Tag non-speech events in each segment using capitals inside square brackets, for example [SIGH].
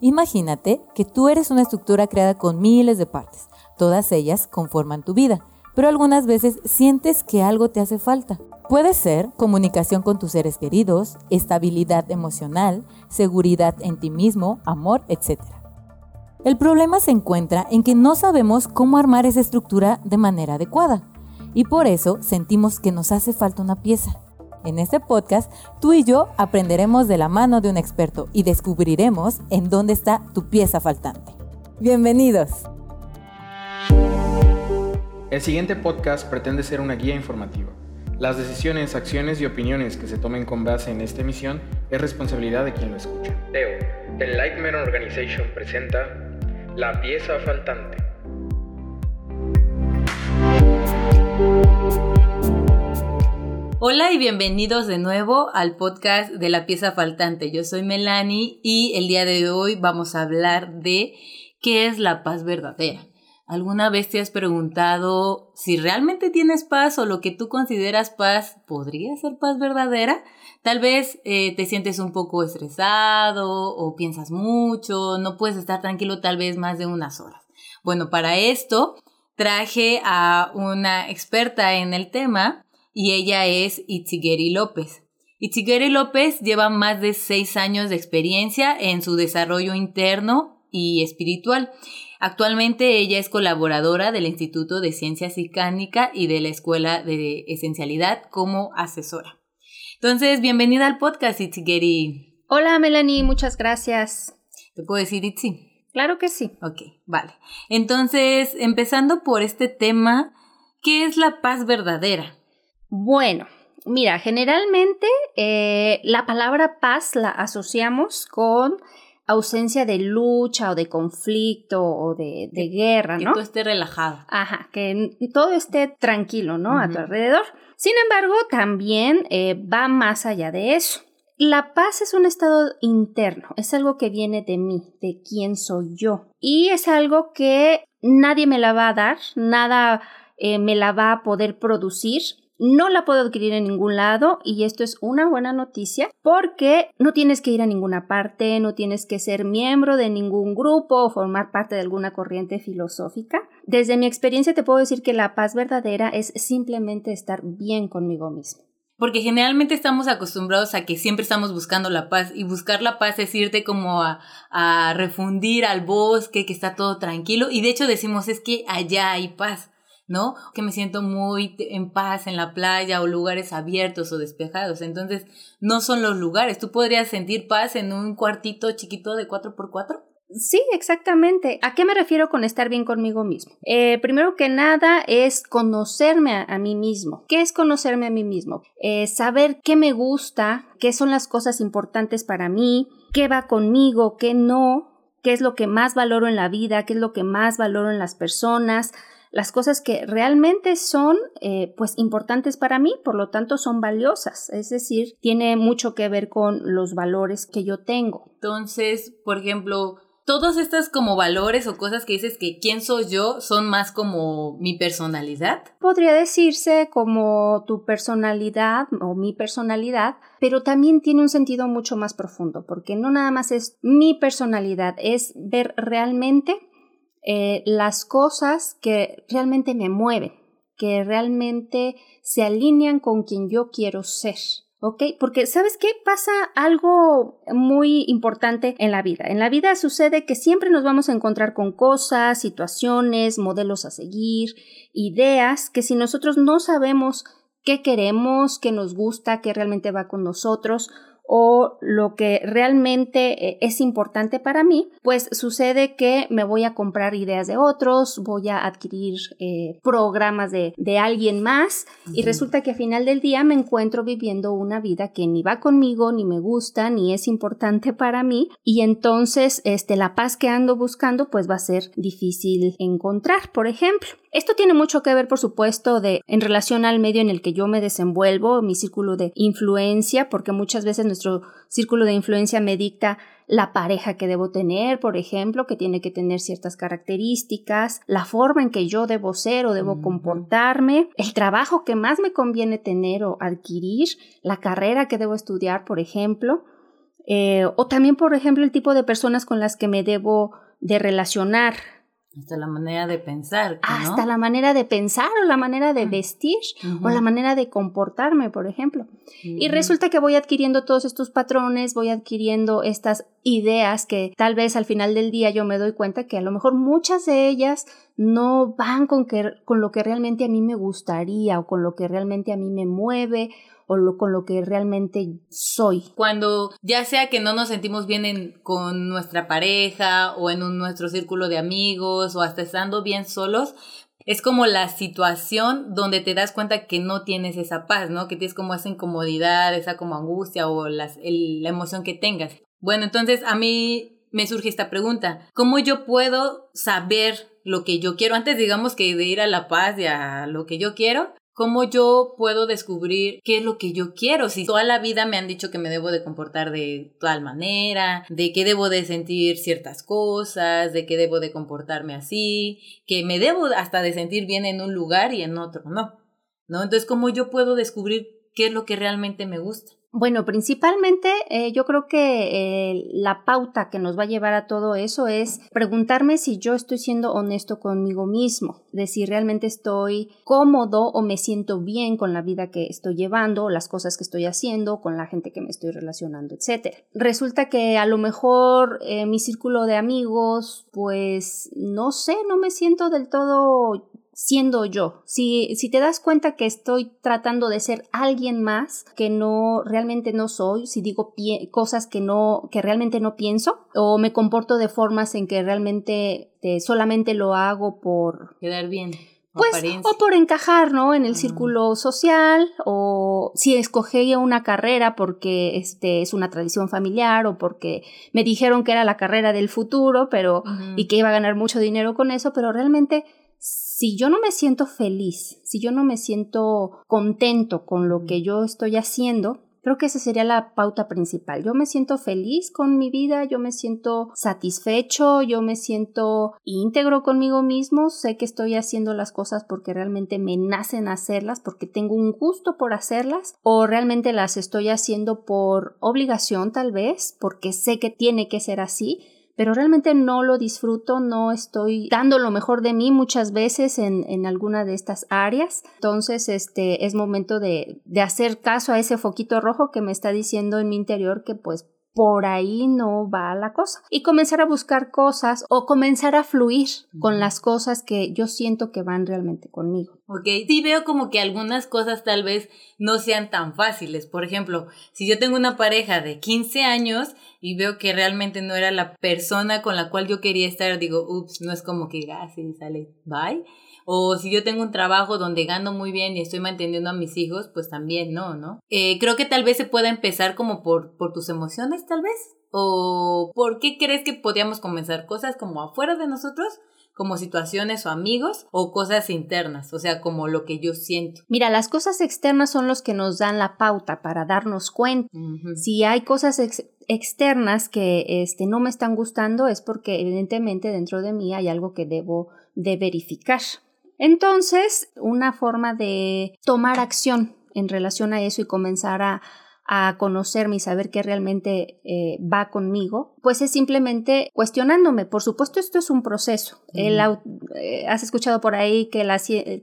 Imagínate que tú eres una estructura creada con miles de partes. Todas ellas conforman tu vida, pero algunas veces sientes que algo te hace falta. Puede ser comunicación con tus seres queridos, estabilidad emocional, seguridad en ti mismo, amor, etc. El problema se encuentra en que no sabemos cómo armar esa estructura de manera adecuada y por eso sentimos que nos hace falta una pieza. En este podcast, tú y yo aprenderemos de la mano de un experto y descubriremos en dónde está tu pieza faltante. Bienvenidos. El siguiente podcast pretende ser una guía informativa. Las decisiones, acciones y opiniones que se tomen con base en esta emisión es responsabilidad de quien lo escucha. Teo, The Lightman Organization presenta La pieza faltante. Hola y bienvenidos de nuevo al podcast de la pieza faltante. Yo soy Melanie y el día de hoy vamos a hablar de qué es la paz verdadera. ¿Alguna vez te has preguntado si realmente tienes paz o lo que tú consideras paz podría ser paz verdadera? Tal vez eh, te sientes un poco estresado o piensas mucho, no puedes estar tranquilo tal vez más de unas horas. Bueno, para esto traje a una experta en el tema y ella es Itzigeri López. Itzigeri López lleva más de seis años de experiencia en su desarrollo interno y espiritual. Actualmente ella es colaboradora del Instituto de Ciencia Psicánica y de la Escuela de Esencialidad como asesora. Entonces, bienvenida al podcast, Itzigeri. Hola, Melanie, muchas gracias. ¿Te puedo decir Itzi? Claro que sí. Ok, vale. Entonces, empezando por este tema, ¿qué es la paz verdadera? Bueno, mira, generalmente eh, la palabra paz la asociamos con ausencia de lucha o de conflicto o de, guerra, ¿no? Que todo esté relajado. Ajá, que todo esté tranquilo, ¿no? A tu alrededor. Sin embargo, también eh, va más allá de eso. La paz es un estado interno, es algo que viene de mí, de quién soy yo. Y es algo que nadie me la va a dar, nada eh, me la va a poder producir no la puedo adquirir en ningún lado y esto es una buena noticia porque no tienes que ir a ninguna parte, no tienes que ser miembro de ningún grupo o formar parte de alguna corriente filosófica. Desde mi experiencia te puedo decir que la paz verdadera es simplemente estar bien conmigo mismo. Porque generalmente estamos acostumbrados a que siempre estamos buscando la paz y buscar la paz es irte como a, a refundir al bosque, que está todo tranquilo y de hecho decimos es que allá hay paz. ¿No? Que me siento muy en paz en la playa o lugares abiertos o despejados. Entonces, no son los lugares. ¿Tú podrías sentir paz en un cuartito chiquito de 4x4? Sí, exactamente. ¿A qué me refiero con estar bien conmigo mismo? Eh, primero que nada es conocerme a, mí mismo. ¿Qué es conocerme a mí mismo? Eh, saber qué me gusta, qué son las cosas importantes para mí, qué va conmigo, qué no, qué es lo que más valoro en la vida, qué es lo que más valoro en las personas, las cosas que realmente son eh, pues importantes para mí, por lo tanto son valiosas, es decir, tiene mucho que ver con los valores que yo tengo. Entonces, por ejemplo, todos estas como valores o cosas que dices que quién soy yo son más como mi personalidad. Podría decirse como tu personalidad o mi personalidad, pero también tiene un sentido mucho más profundo, porque no nada más es mi personalidad, es ver realmente eh, las cosas que realmente me mueven, que realmente se alinean con quien yo quiero ser. ¿Ok? Porque ¿sabes qué? Pasa algo muy importante en la vida. En la vida sucede que siempre nos vamos a encontrar con cosas, situaciones, modelos a seguir, ideas, que si nosotros no sabemos qué queremos, qué nos gusta, qué realmente va con nosotros, o lo que realmente eh, es importante para mí, pues sucede que me voy a comprar ideas de otros, voy a adquirir eh, programas de, alguien más y resulta que al final del día me encuentro viviendo una vida que ni va conmigo, ni me gusta, ni es importante para mí y entonces este, la paz que ando buscando pues va a ser difícil encontrar, por ejemplo. Esto tiene mucho que ver, por supuesto, de en relación al medio en el que yo me desenvuelvo, mi círculo de influencia, porque muchas veces nuestro círculo de influencia me dicta la pareja que debo tener, por ejemplo, que tiene que tener ciertas características, la forma en que yo debo ser o debo comportarme, el trabajo que más me conviene tener o adquirir, la carrera que debo estudiar, por ejemplo. eh, o también, por ejemplo, el tipo de personas con las que me debo de relacionar. Hasta la manera de pensar. Hasta la manera de pensar o la manera de vestir o la manera de comportarme, por ejemplo. Y resulta que voy adquiriendo todos estos patrones, voy adquiriendo estas ideas que tal vez al final del día yo me doy cuenta que a lo mejor muchas de ellas no van con, que, con lo que realmente a mí me gustaría o con lo que realmente a mí me mueve o con lo que realmente soy. Cuando ya sea que no nos sentimos bien con nuestra pareja o en nuestro círculo de amigos o hasta estando bien solos, es como la situación donde te das cuenta que no tienes esa paz, ¿no? Que tienes como esa incomodidad, esa como angustia o la emoción que tengas. Bueno, entonces a mí me surge esta pregunta. ¿Cómo yo puedo saber lo que yo quiero antes, digamos, que de ir a la paz y a lo que yo quiero? ¿Cómo yo puedo descubrir qué es lo que yo quiero? Si toda la vida me han dicho que me debo de comportar de tal manera, de que debo de sentir ciertas cosas, de que debo de comportarme así, que me debo hasta de sentir bien en un lugar y en otro no. ¿No? Entonces, ¿cómo yo puedo descubrir qué es lo que realmente me gusta? Bueno, principalmente eh, yo creo que eh, la pauta que nos va a llevar a todo eso es preguntarme si yo estoy siendo honesto conmigo mismo, de si realmente estoy cómodo o me siento bien con la vida que estoy llevando, las cosas que estoy haciendo, con la gente que me estoy relacionando, etc. Resulta que a lo mejor eh, mi círculo de amigos, pues no sé, no me siento del todo siendo yo. Si, si te das cuenta que estoy tratando de ser alguien más que no realmente no soy, si digo cosas que no que realmente no pienso o me comporto de formas en que realmente eh, solamente lo hago por quedar bien. Pues, o por encajar, ¿no? En el círculo social, o si escogí una carrera porque este es una tradición familiar, o porque me dijeron que era la carrera del futuro, pero, y que iba a ganar mucho dinero con eso, pero realmente si yo no me siento feliz, si yo no me siento contento con lo que yo estoy haciendo, creo que esa sería la pauta principal. Yo me siento feliz con mi vida, yo me siento satisfecho, yo me siento íntegro conmigo mismo, sé que estoy haciendo las cosas porque realmente me nacen hacerlas, porque tengo un gusto por hacerlas, o realmente las estoy haciendo por obligación tal vez, porque sé que tiene que ser así pero realmente no lo disfruto, no estoy dando lo mejor de mí muchas veces en, en alguna de estas áreas. Entonces, este es momento de, de hacer caso a ese foquito rojo que me está diciendo en mi interior que pues por ahí no va la cosa. Y comenzar a buscar cosas o comenzar a fluir con las cosas que yo siento que van realmente conmigo. Ok, sí veo como que algunas cosas tal vez no sean tan fáciles. Por ejemplo, si yo tengo una pareja de 15 años y veo que realmente no era la persona con la cual yo quería estar, digo, ups, no es como que, ah, sí, sale, bye o si yo tengo un trabajo donde gano muy bien y estoy manteniendo a mis hijos, pues también no, ¿no? Eh, creo que tal vez se pueda empezar como por, por tus emociones, tal vez. ¿O por qué crees que podríamos comenzar cosas como afuera de nosotros? como situaciones o amigos o cosas internas, o sea, como lo que yo siento. Mira, las cosas externas son los que nos dan la pauta para darnos cuenta. Si hay cosas externas que este, no me están gustando es porque evidentemente dentro de mí hay algo que debo de verificar. Entonces, una forma de tomar acción en relación a eso y comenzar a, conocerme y saber qué realmente eh, va conmigo, pues es simplemente cuestionándome. Por supuesto, esto es un proceso. el, eh, has escuchado por ahí que,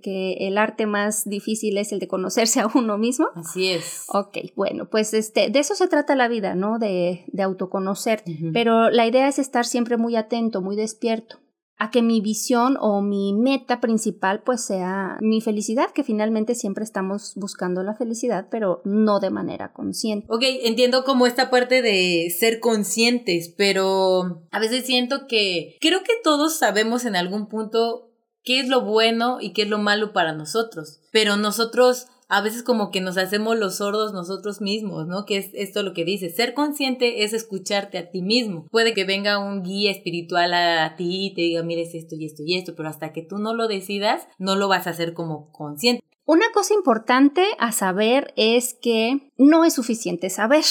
que, el arte más difícil es el de conocerse a uno mismo. Así es. Ok, bueno, pues este, de eso se trata la vida, ¿no? De, de autoconocer. Pero la idea es estar siempre muy atento, muy despierto a que mi visión o mi meta principal pues sea mi felicidad, que finalmente siempre estamos buscando la felicidad, pero no de manera consciente. Ok, entiendo como esta parte de ser conscientes, pero a veces siento que creo que todos sabemos en algún punto qué es lo bueno y qué es lo malo para nosotros, pero nosotros a veces como que nos hacemos los sordos nosotros mismos, ¿no? Que es esto lo que dice, ser consciente es escucharte a ti mismo. Puede que venga un guía espiritual a, ti y te diga, mires esto y esto y esto, pero hasta que tú no lo decidas, no lo vas a hacer como consciente. Una cosa importante a saber es que no es suficiente saber,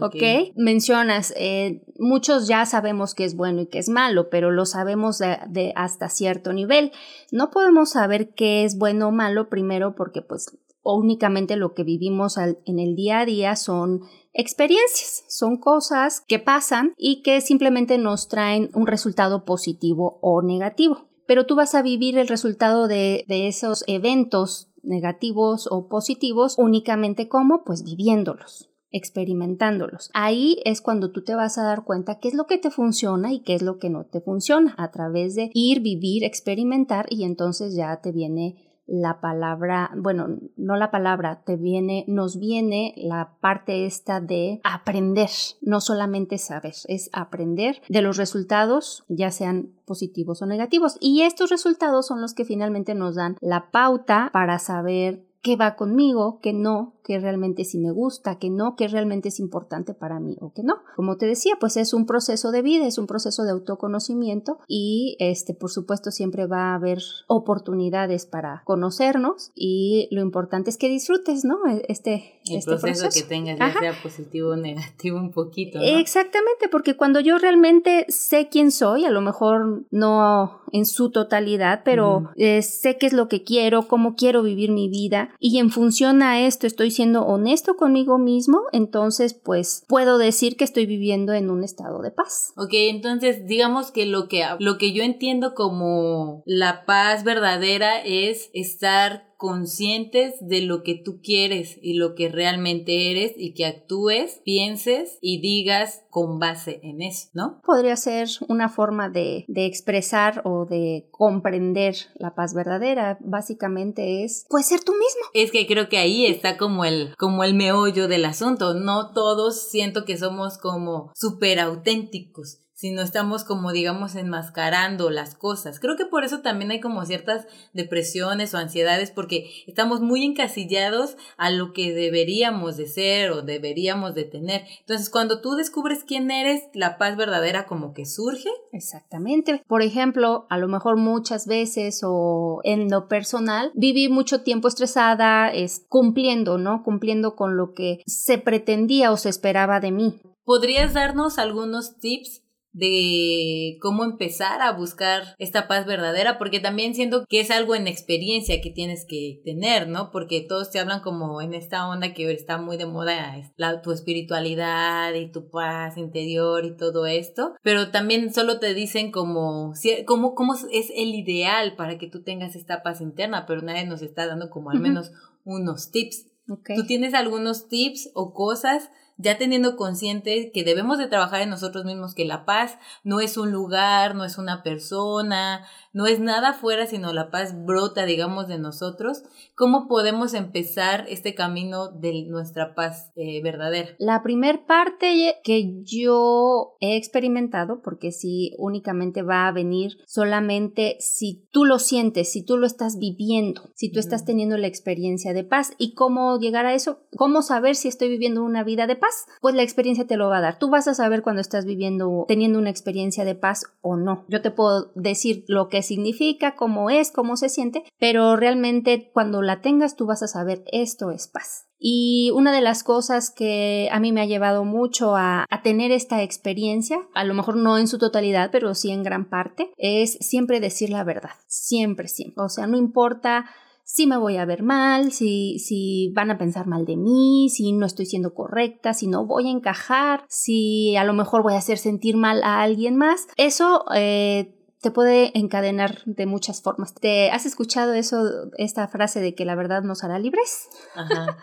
¿ok? Mencionas, eh, muchos ya sabemos que es bueno y que es malo, pero lo sabemos de, hasta cierto nivel. No podemos saber qué es bueno o malo primero porque pues únicamente lo que vivimos en el día a día son experiencias, son cosas que pasan y que simplemente nos traen un resultado positivo o negativo. Pero tú vas a vivir el resultado de, de esos eventos negativos o positivos únicamente como pues viviéndolos experimentándolos. Ahí es cuando tú te vas a dar cuenta qué es lo que te funciona y qué es lo que no te funciona a través de ir, vivir, experimentar y entonces ya te viene la palabra, bueno, no la palabra, te viene, nos viene la parte esta de aprender, no solamente saber, es aprender de los resultados, ya sean positivos o negativos. Y estos resultados son los que finalmente nos dan la pauta para saber qué va conmigo, qué no, qué realmente sí me gusta, qué no, qué realmente es importante para mí o qué no. Como te decía, pues es un proceso de vida, es un proceso de autoconocimiento y este por supuesto siempre va a haber oportunidades para conocernos y lo importante es que disfrutes, ¿no? E, este, El este proceso, que tengas, ya sea positivo o negativo un poquito. ¿no? Exactamente, porque cuando yo realmente sé quién soy, a lo mejor no en su totalidad, pero eh, sé qué es lo que quiero, cómo quiero vivir mi vida, y en función a esto estoy siendo honesto conmigo mismo, entonces pues puedo decir que estoy viviendo en un estado de paz. Ok, entonces digamos que lo que, lo que yo entiendo como la paz verdadera es estar conscientes de lo que tú quieres y lo que realmente eres y que actúes, pienses y digas con base en eso, ¿no? Podría ser una forma de, de expresar o de comprender la paz verdadera. Básicamente es, pues, ser tú mismo. Es que creo que ahí está como el, como el meollo del asunto. No todos siento que somos como súper auténticos si no estamos como digamos enmascarando las cosas. Creo que por eso también hay como ciertas depresiones o ansiedades porque estamos muy encasillados a lo que deberíamos de ser o deberíamos de tener. Entonces, cuando tú descubres quién eres, la paz verdadera como que surge. Exactamente. Por ejemplo, a lo mejor muchas veces o en lo personal, viví mucho tiempo estresada, es cumpliendo, ¿no? Cumpliendo con lo que se pretendía o se esperaba de mí. ¿Podrías darnos algunos tips de cómo empezar a buscar esta paz verdadera, porque también siento que es algo en experiencia que tienes que tener, ¿no? Porque todos te hablan como en esta onda que está muy de moda, la, tu espiritualidad y tu paz interior y todo esto, pero también solo te dicen como, cómo, cómo es el ideal para que tú tengas esta paz interna, pero nadie nos está dando como al menos unos tips. ¿Tú tienes algunos tips o cosas ya teniendo consciente que debemos de trabajar en nosotros mismos, que la paz no es un lugar, no es una persona, no es nada fuera, sino la paz brota, digamos, de nosotros, ¿cómo podemos empezar este camino de nuestra paz eh, verdadera? La primer parte que yo he experimentado, porque si únicamente va a venir solamente si tú lo sientes, si tú lo estás viviendo, si tú estás teniendo la experiencia de paz y cómo llegar a eso, cómo saber si estoy viviendo una vida de paz, pues la experiencia te lo va a dar. Tú vas a saber cuando estás viviendo, teniendo una experiencia de paz o no. Yo te puedo decir lo que significa, cómo es, cómo se siente, pero realmente cuando la tengas tú vas a saber esto es paz. Y una de las cosas que a mí me ha llevado mucho a, tener esta experiencia, a lo mejor no en su totalidad, pero sí en gran parte, es siempre decir la verdad. Siempre, siempre. O sea, no importa si me voy a ver mal, si, si van a pensar mal de mí, si no estoy siendo correcta, si no voy a encajar, si a lo mejor voy a hacer sentir mal a alguien más. Eso eh, te puede encadenar de muchas formas. ¿Te has escuchado eso, esta frase de que la verdad nos hará libres? [LAUGHS]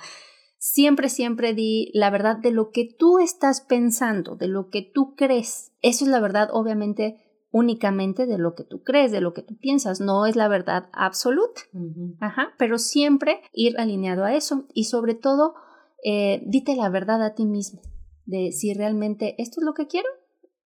siempre, siempre di la verdad de lo que tú estás pensando, de lo que tú crees. Eso es la verdad, obviamente, únicamente de lo que tú crees, de lo que tú piensas, no es la verdad absoluta. Ajá, pero siempre ir alineado a eso y sobre todo, eh, dite la verdad a ti mismo de si realmente esto es lo que quiero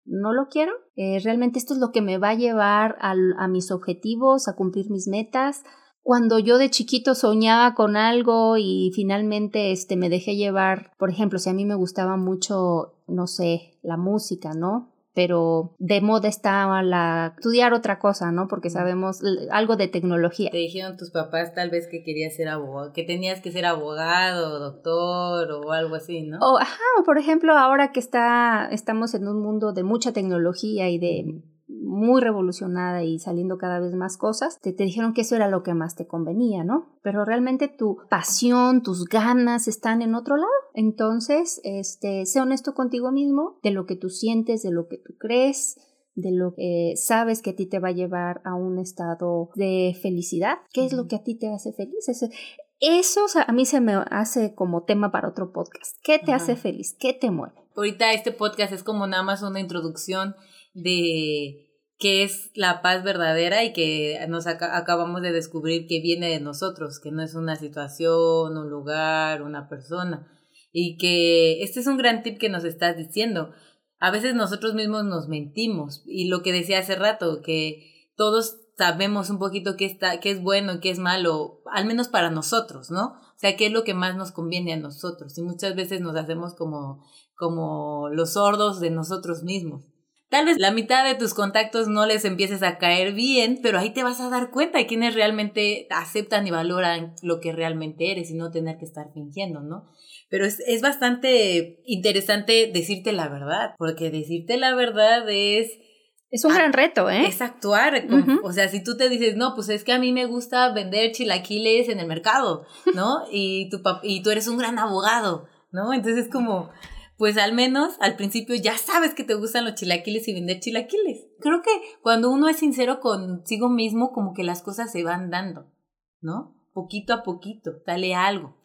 no lo quiero. Eh, realmente esto es lo que me va a llevar a mis objetivos, a cumplir mis metas. Cuando yo de chiquito soñaba con algo y finalmente este, me dejé llevar, por ejemplo, si a mí me gustaba mucho, no sé, la música, ¿no? Pero de moda estaba la estudiar otra cosa, ¿no? Porque sabemos algo de tecnología. Te dijeron tus papás tal vez que querías ser abogado, que tenías que ser abogado, doctor o algo así, ¿no? O ajá, por ejemplo, ahora que está estamos en un mundo de mucha tecnología y de muy revolucionada y saliendo cada vez más cosas, te, te dijeron que eso era lo que más te convenía, ¿no? Pero realmente tu pasión, tus ganas están en otro lado. Entonces, este, sé honesto contigo mismo de lo que tú sientes, de lo que tú crees, de lo que sabes que a ti te va a llevar a un estado de felicidad. ¿Qué es lo que a ti te hace feliz? Eso, a mí se me hace como tema para otro podcast. ¿Qué te hace feliz? ¿Qué te mueve? Ahorita este podcast es como nada más una introducción de qué es la paz verdadera y que nos acabamos de descubrir que viene de nosotros, que no es una situación, un lugar, una persona. Y que este es un gran tip que nos estás diciendo. A veces nosotros mismos nos mentimos y lo que decía hace rato, que todos sabemos un poquito qué, está, qué es bueno qué es malo, al menos para nosotros, ¿no? O sea, qué es lo que más nos conviene a nosotros. Y muchas veces nos hacemos como, como los sordos de nosotros mismos. Tal vez la mitad de tus contactos no les empieces a caer bien, pero ahí te vas a dar cuenta de quienes realmente aceptan y valoran lo que realmente eres y no tener que estar fingiendo, ¿no? Pero es, es bastante interesante decirte la verdad, porque decirte la verdad es es un gran reto, ¿eh? Es actuar. O sea, si tú te dices, no, pues es que a mí me gusta vender chilaquiles en el mercado, [LAUGHS] ¿no? Y tu, y tú eres un gran abogado, ¿no? Entonces es como, pues al menos al principio ya sabes que te gustan los chilaquiles y vender chilaquiles. Creo que cuando uno es sincero consigo mismo, como que las cosas se van dando, ¿no? Poquito a poquito, dale algo.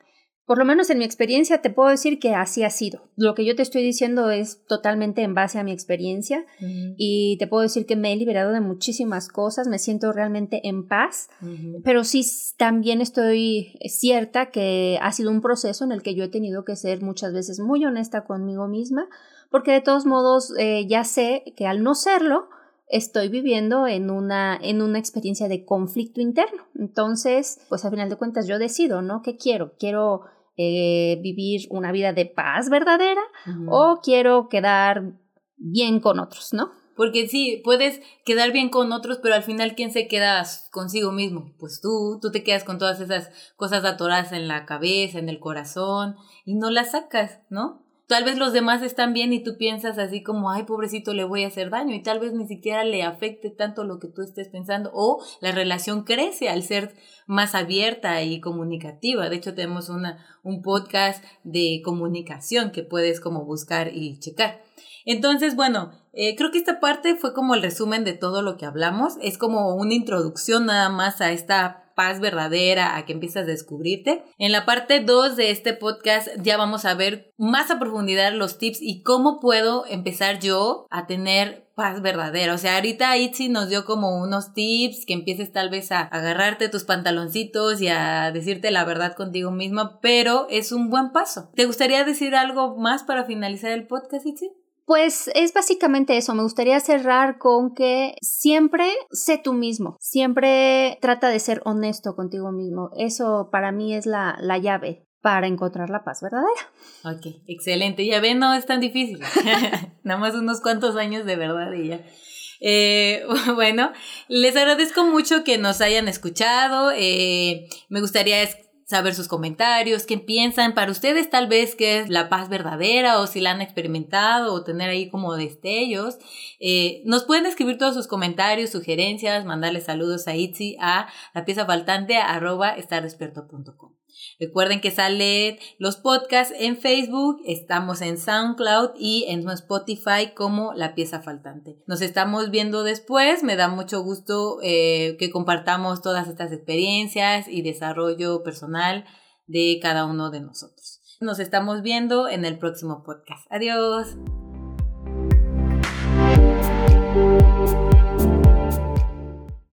Por lo menos en mi experiencia te puedo decir que así ha sido. Lo que yo te estoy diciendo es totalmente en base a mi experiencia y te puedo decir que me he liberado de muchísimas cosas, me siento realmente en paz, pero sí también estoy cierta que ha sido un proceso en el que yo he tenido que ser muchas veces muy honesta conmigo misma, porque de todos modos eh, ya sé que al no serlo, estoy viviendo en una, en una experiencia de conflicto interno. Entonces, pues a final de cuentas yo decido, ¿no? ¿Qué quiero? Quiero eh, vivir una vida de paz verdadera o quiero quedar bien con otros, ¿no? Porque sí, puedes quedar bien con otros, pero al final, ¿quién se queda consigo mismo? Pues tú, tú te quedas con todas esas cosas atoradas en la cabeza, en el corazón, y no las sacas, ¿no? Tal vez los demás están bien y tú piensas así como, ay, pobrecito, le voy a hacer daño, y tal vez ni siquiera le afecte tanto lo que tú estés pensando, o la relación crece al ser más abierta y comunicativa. De hecho, tenemos una, un podcast de comunicación que puedes como buscar y checar. Entonces, bueno, eh, creo que esta parte fue como el resumen de todo lo que hablamos. Es como una introducción nada más a esta paz verdadera, a que empiezas a descubrirte. En la parte 2 de este podcast ya vamos a ver más a profundidad los tips y cómo puedo empezar yo a tener paz verdadera. O sea, ahorita Itzi nos dio como unos tips que empieces tal vez a agarrarte tus pantaloncitos y a decirte la verdad contigo misma, pero es un buen paso. ¿Te gustaría decir algo más para finalizar el podcast, Itzi? Pues es básicamente eso. Me gustaría cerrar con que siempre sé tú mismo. Siempre trata de ser honesto contigo mismo. Eso para mí es la, la llave para encontrar la paz verdadera. Ok, excelente. Ya ven, no es tan difícil. [LAUGHS] Nada más unos cuantos años de verdad y ya. Eh, [LAUGHS] bueno, les agradezco mucho que nos hayan escuchado. Eh, me gustaría saber sus comentarios, qué piensan para ustedes tal vez qué es la paz verdadera o si la han experimentado o tener ahí como destellos. Eh, nos pueden escribir todos sus comentarios, sugerencias, mandarle saludos a Itzi a la pieza faltante arroba Recuerden que salen los podcasts en Facebook, estamos en SoundCloud y en Spotify como La Pieza Faltante. Nos estamos viendo después, me da mucho gusto eh, que compartamos todas estas experiencias y desarrollo personal de cada uno de nosotros. Nos estamos viendo en el próximo podcast. Adiós.